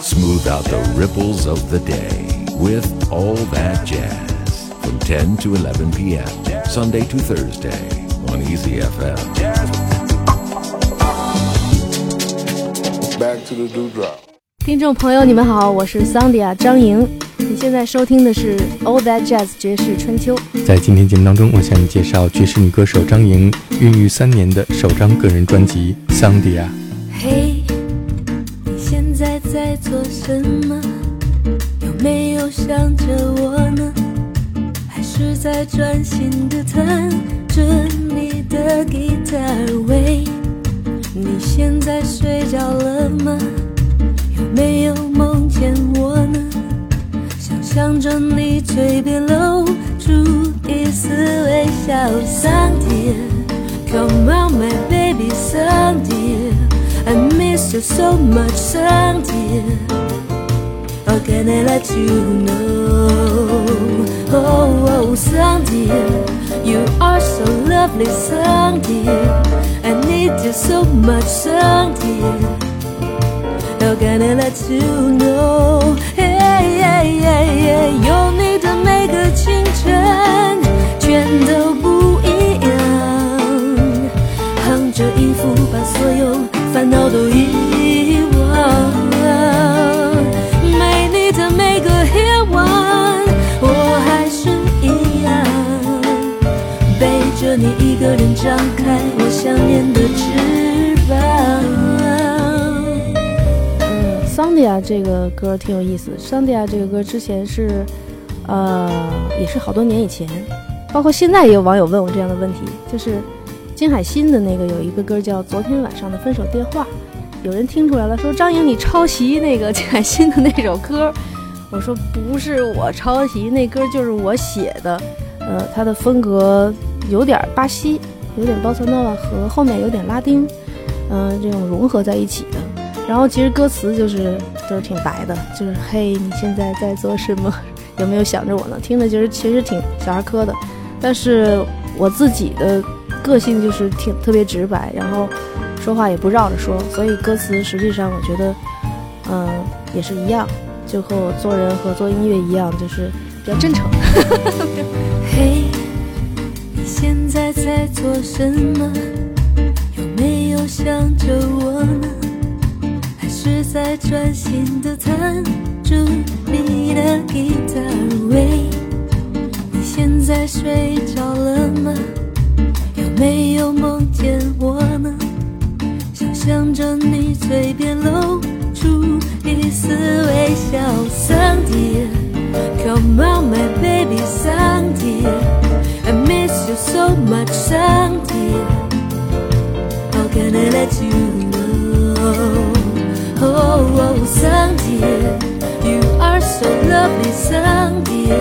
Smooth out the ripples of the day with All That Jazz from 10 to 11 p.m. Sunday to Thursday on Easy FM. Back to the dewdrop. 听众朋友，你们好，我是桑迪亚张莹。你现在收听的是 All That Jazz 爵士春秋。在今天节目当中，我向你介绍爵士女歌手张莹孕育三年的首张个人专辑《桑迪亚》。做什么？有没有想着我呢？还是在专心的弹着你的吉他？喂，你现在睡着了吗？有没有梦见我呢？想象着你嘴边露出一丝微笑，Sandy，Come on my baby，Sandy miss you so much，Sandy。How can I let you know? Oh, oh, Sandy, you are so lovely, Sandy. I need you so much, Sandy. How can I let you know? Hey, hey, hey, hey, 有你的每个清晨，全都不一样。哼着音符，把所有 烦恼都遗忘了。没你的每个夜晚，我还是一样，背着你一个人张开我想念的翅膀。嗯，桑迪亚这个歌挺有意思。桑迪亚这个歌之前是，呃，也是好多年以前，包括现在也有网友问我这样的问题，就是金海心的那个有一个歌叫《昨天晚上的分手电话》，有人听出来了，说张颖你抄袭那个 金海心的那首歌。我说不是我抄袭，那歌就是我写的。呃，它的风格有点巴西，有点包萨诺瓦和后面有点拉丁，嗯、这种融合在一起的。然后其实歌词就是就是挺白的，就是嘿，你现在在做什么？有没有想着我呢？听着就是其实挺小儿科的，但是我自己的个性就是挺特别直白，然后说话也不绕着说，所以歌词实际上我觉得，嗯、也是一样，就和我做人和做音乐一样，就是比较真诚。嘿，你现在在做什么？有没有想着我呢？还是在专心的弹着你的吉他？喂，你现在睡着了吗？有没有梦见我呢？想象着你嘴边露出一丝微笑，Sandy。Come on, my baby, Sandy. I miss you so much, Sandy. How can I let you know? Oh, oh, Sandy, you are so lovely, Sandy.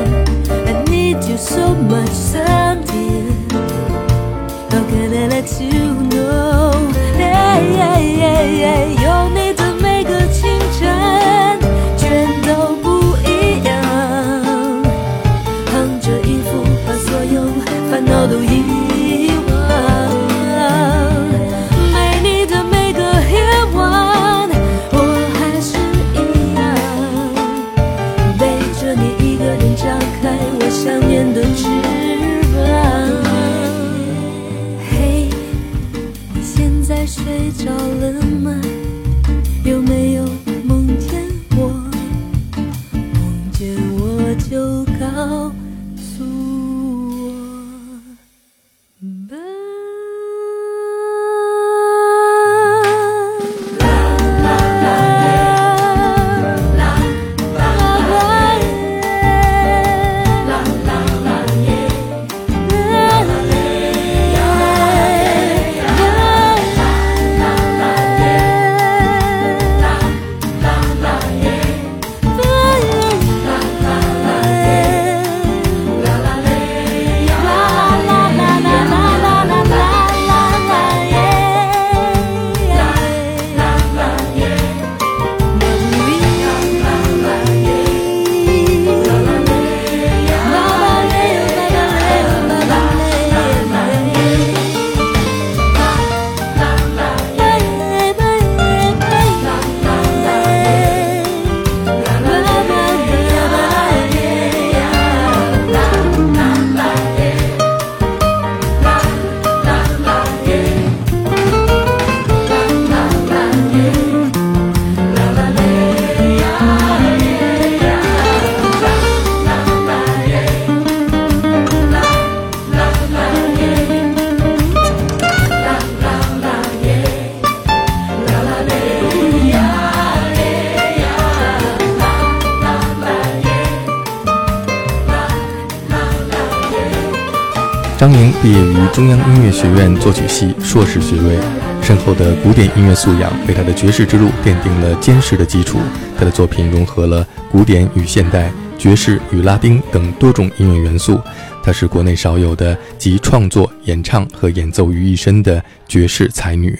张莹毕业于中央音乐学院作曲系硕士学位，深厚的古典音乐素养为他的爵士之路奠定了坚实的基础。他的作品融合了古典与现代、爵士与拉丁等多种音乐元素。她是国内少有的集创作、演唱和演奏于一身的爵士才女。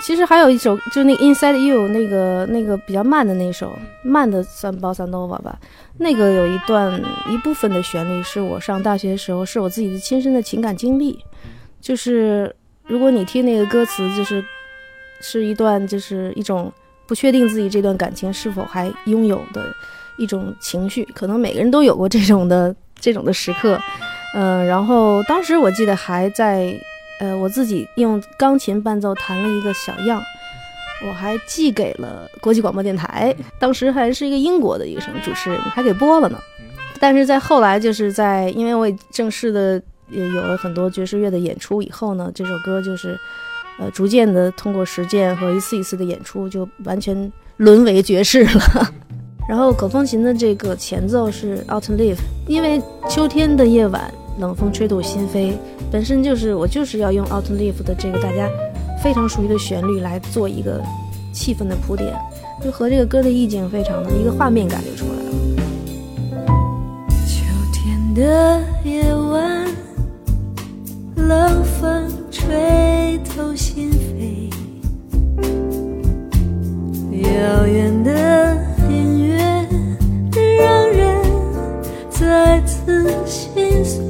其实还有一首，就是那个 Inside You 那个那个比较慢的那首，慢的算包萨诺瓦吧。那个有一段一部分的旋律是我上大学的时候，是我自己的亲身的情感经历。就是如果你听那个歌词，就是是一段就是一种不确定自己这段感情是否还拥有的一种情绪，可能每个人都有过这种的这种的时刻。嗯，然后当时我记得还在。呃，我自己用钢琴伴奏弹了一个小样，我还寄给了国际广播电台，当时还是一个英国的一个什么主持人，还给播了呢。但是在后来，就是在因为我也正式的也有了很多爵士乐的演出以后呢，这首歌就是呃逐渐的通过实践和一次一次的演出，就完全沦为爵士了。然后口风琴的这个前奏是 Autumn Leaf，因为秋天的夜晚。冷风吹动心扉，本身就是我就是要用《Autumn Leaf》的这个大家非常熟悉的旋律来做一个气氛的铺垫，就和这个歌的意境非常的一个画面感就出来了。秋天的夜晚，冷风吹透心扉，遥远的音乐让人再次心碎。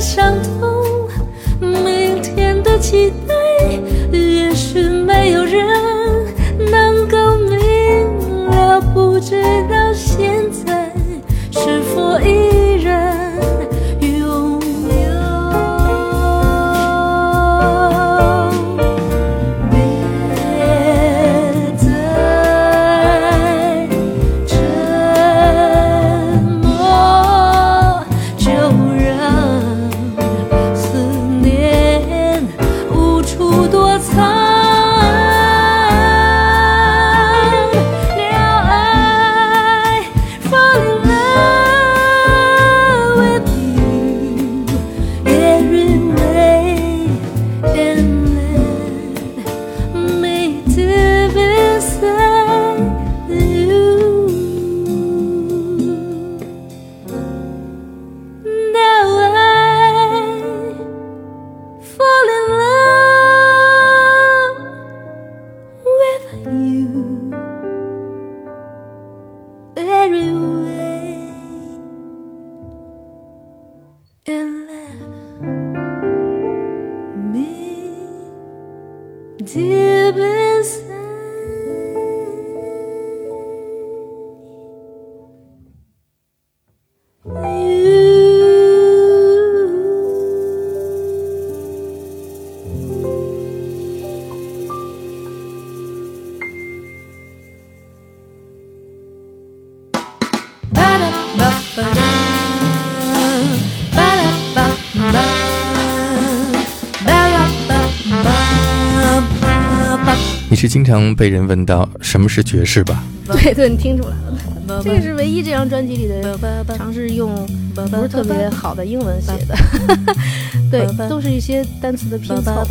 伤痛，明天的期待。是经常被人问到什么是爵士吧？对对，你听出来了，这个是唯一这张专辑里的尝试用不是特别好的英文写的，对，都是一些单词的拼凑。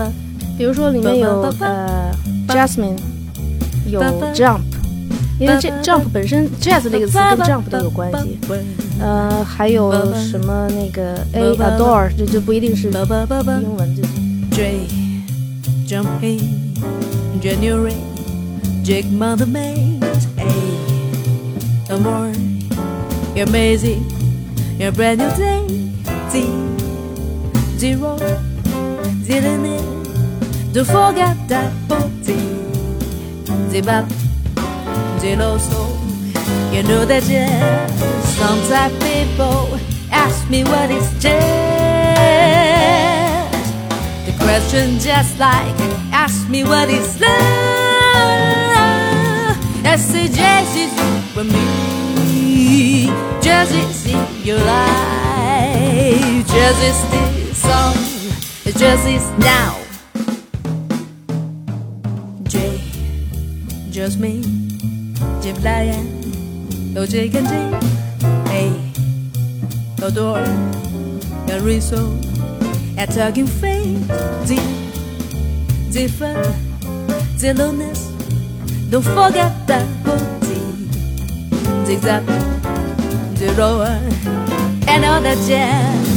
比如说里面有呃 Jasmine，有 Jump，因为这 Jump 本身 Jazz 这个词跟 Jump 都有关系。呃，还有什么那个 A Adore，这就不一定是英文，就是 J, jumping, January, Jake Mother Mays, A, Amor, you're amazing, you're brand new day, Z, Zero, don't forget that Z, Zibab, Zillow soul, you know that jazz, sometimes people ask me what is jazz. The question just like ask me what is love. I say jazz is you me. Jazz is in your life. Jazz is this song. Jazz is now. J, just me. Jim Lion. No Jake and Jake. A, Adore. And Rizzo at talking face, don't forget that body, zigzag, the roar, and all that jazz.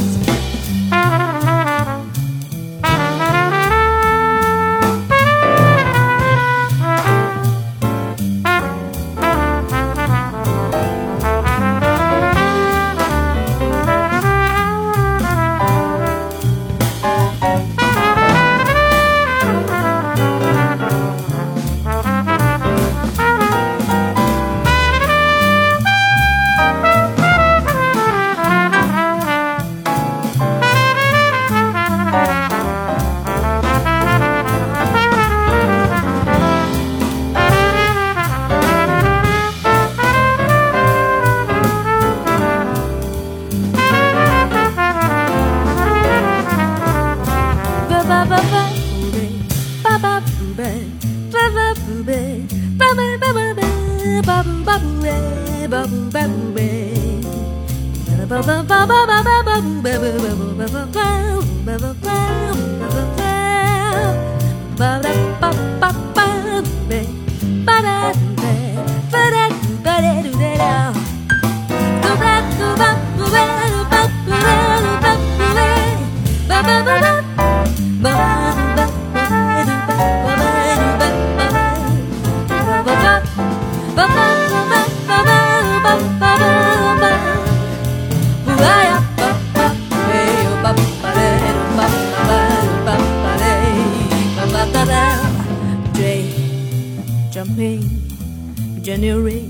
January,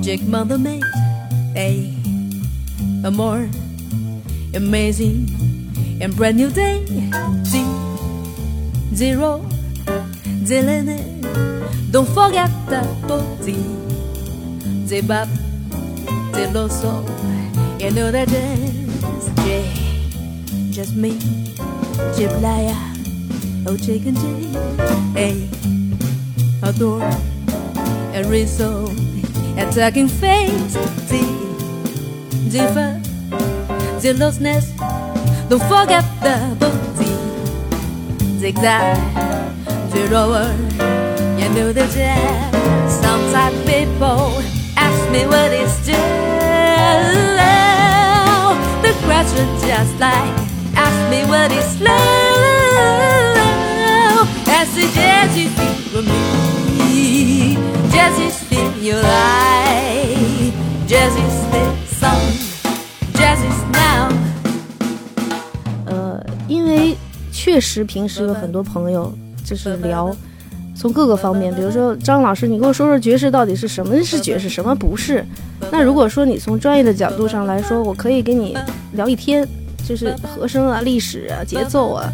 Jake Mother Mate, A, a more. Amazing and brand new day, Z, zero, Zillion, don't forget the booty, Z bop, Zillo so, you know that is J, just me, Jib Liar. Oh, chicken J, A, adore, and Rizzo, attacking face, Z, Ziffer, zealousness, don't forget the booty, zigzag, zero, you know the jazz. Sometimes people ask me what is jazz. The question just like ask me what is love. As the jazz is for me, jazz is in your life, jazz is the song, jazz is now. 确实平时有很多朋友就是聊，从各个方面，比如说张老师，你给我说说爵士到底是什么是爵士，什么不是？那如果说你从专业的角度上来说，我可以跟你聊一天，就是和声啊、历史啊、节奏啊。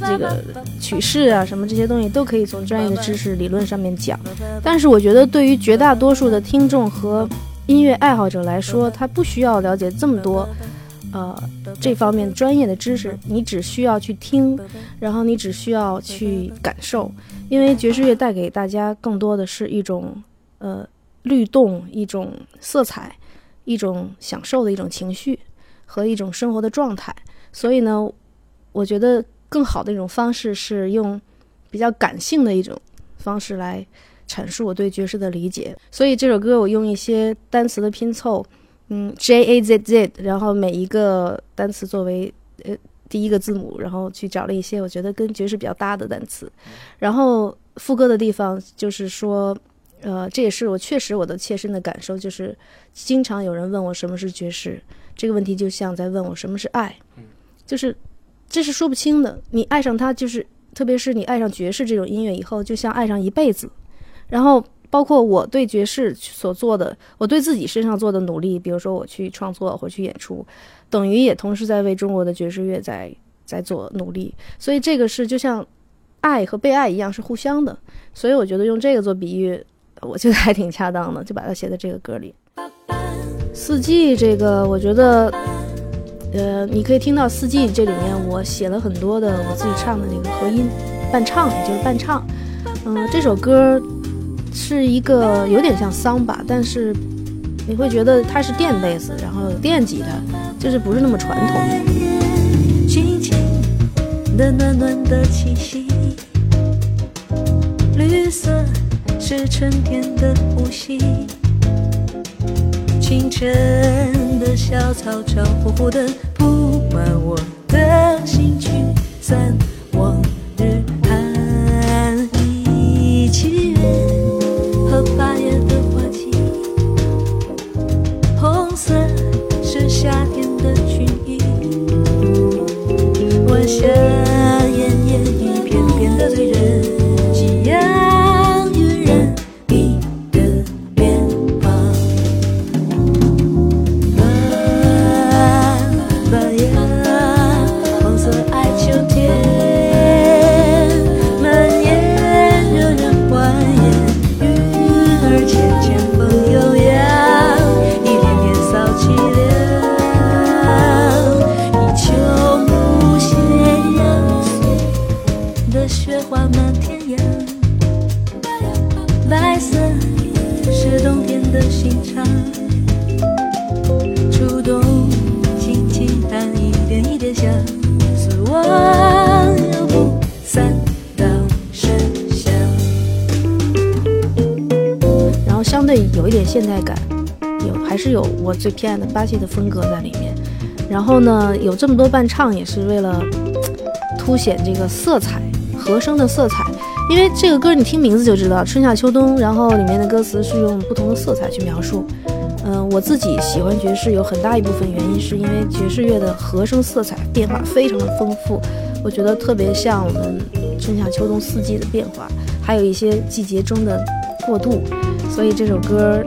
这个曲式啊，什么这些东西都可以从专业的知识理论上面讲。但是我觉得，对于绝大多数的听众和音乐爱好者来说，他不需要了解这么多，呃，这方面专业的知识。你只需要去听，然后你只需要去感受，因为爵士乐带给大家更多的是一种呃律动、一种色彩、一种享受的一种情绪和一种生活的状态。所以呢，我觉得。更好的一种方式是用比较感性的一种方式来阐述我对爵士的理解，所以这首歌我用一些单词的拼凑，嗯，J A Z Z，然后每一个单词作为呃第一个字母，然后去找了一些我觉得跟爵士比较搭的单词，然后副歌的地方就是说，呃，这也是我确实我的切身的感受，就是经常有人问我什么是爵士，这个问题就像在问我什么是爱，就是。这是说不清的。你爱上它，就是特别是你爱上爵士这种音乐以后，就像爱上一辈子。然后，包括我对爵士所做的，我对自己身上做的努力，比如说我去创作或去演出，等于也同时在为中国的爵士乐在在做努力。所以，这个是就像爱和被爱一样，是互相的。所以，我觉得用这个做比喻，我觉得还挺恰当的，就把它写在这个歌里。四季这个，我觉得。呃，你可以听到《四季》这里面，我写了很多的我自己唱的那个和音伴唱，就是伴唱。嗯，这首歌是一个有点像桑巴，但是你会觉得它是电贝斯，然后有电吉他，就是不是那么传统的。轻轻的暖暖的气息，绿色是春天的呼吸。清晨小草潮乎乎的铺满我的心去，散我最偏爱的巴西的风格在里面，然后呢，有这么多伴唱也是为了凸显这个色彩和声的色彩，因为这个歌你听名字就知道春夏秋冬，然后里面的歌词是用不同的色彩去描述。嗯，我自己喜欢爵士有很大一部分原因是因为爵士乐的和声色彩变化非常的丰富，我觉得特别像我们春夏秋冬四季的变化，还有一些季节中的过渡，所以这首歌。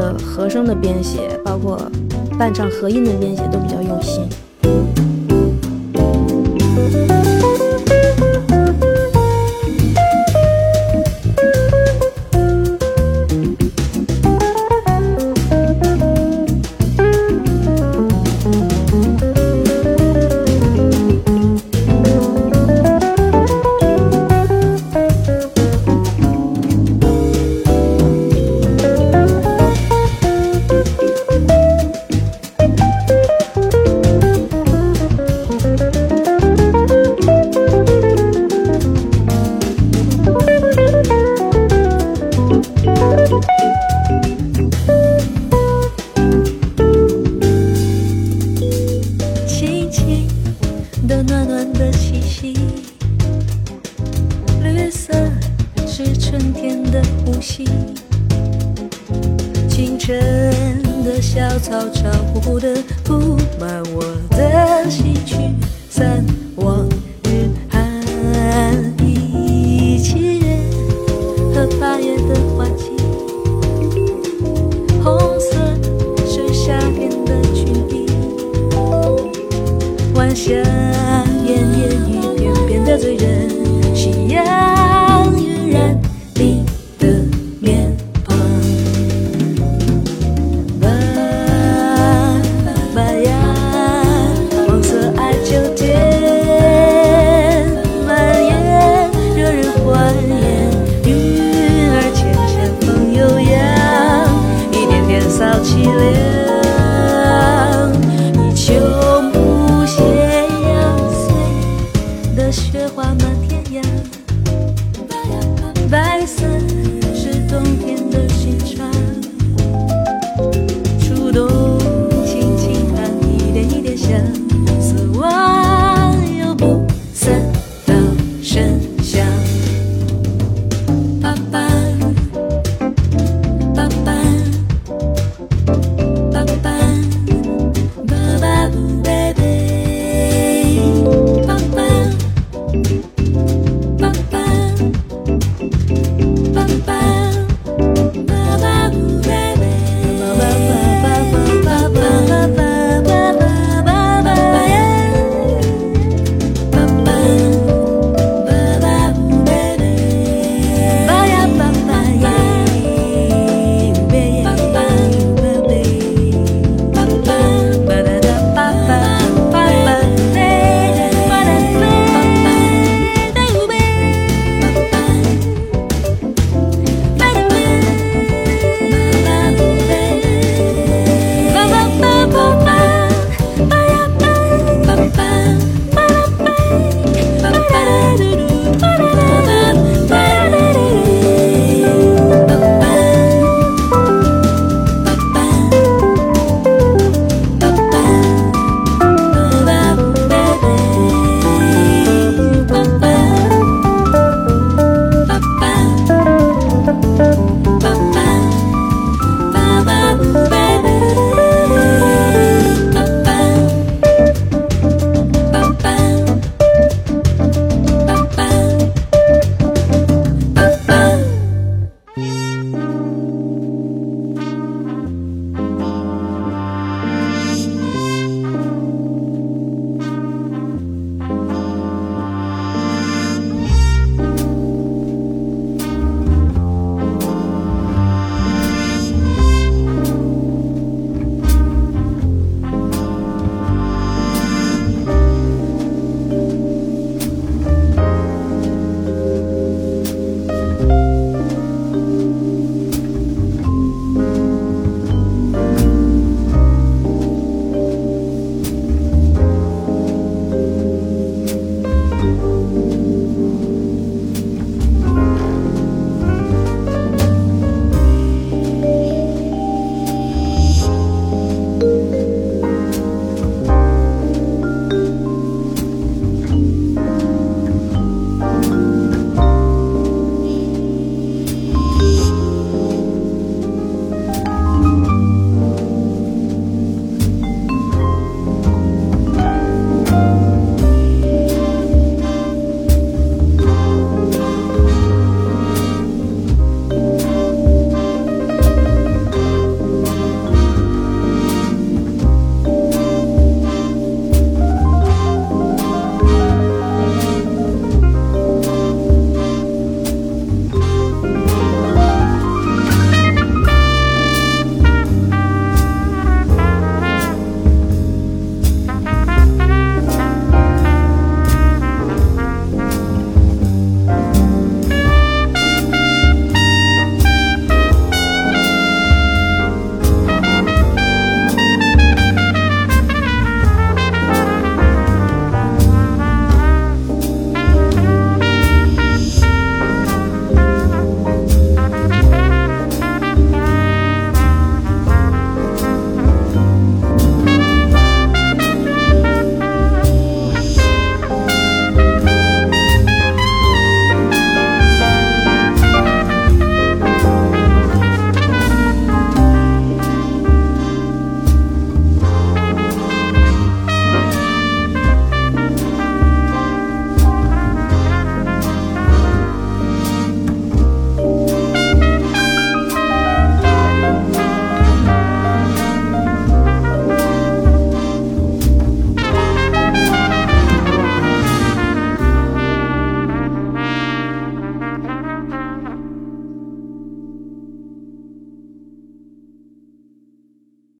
的和声的编写，包括伴唱和音的编写，都比较用心。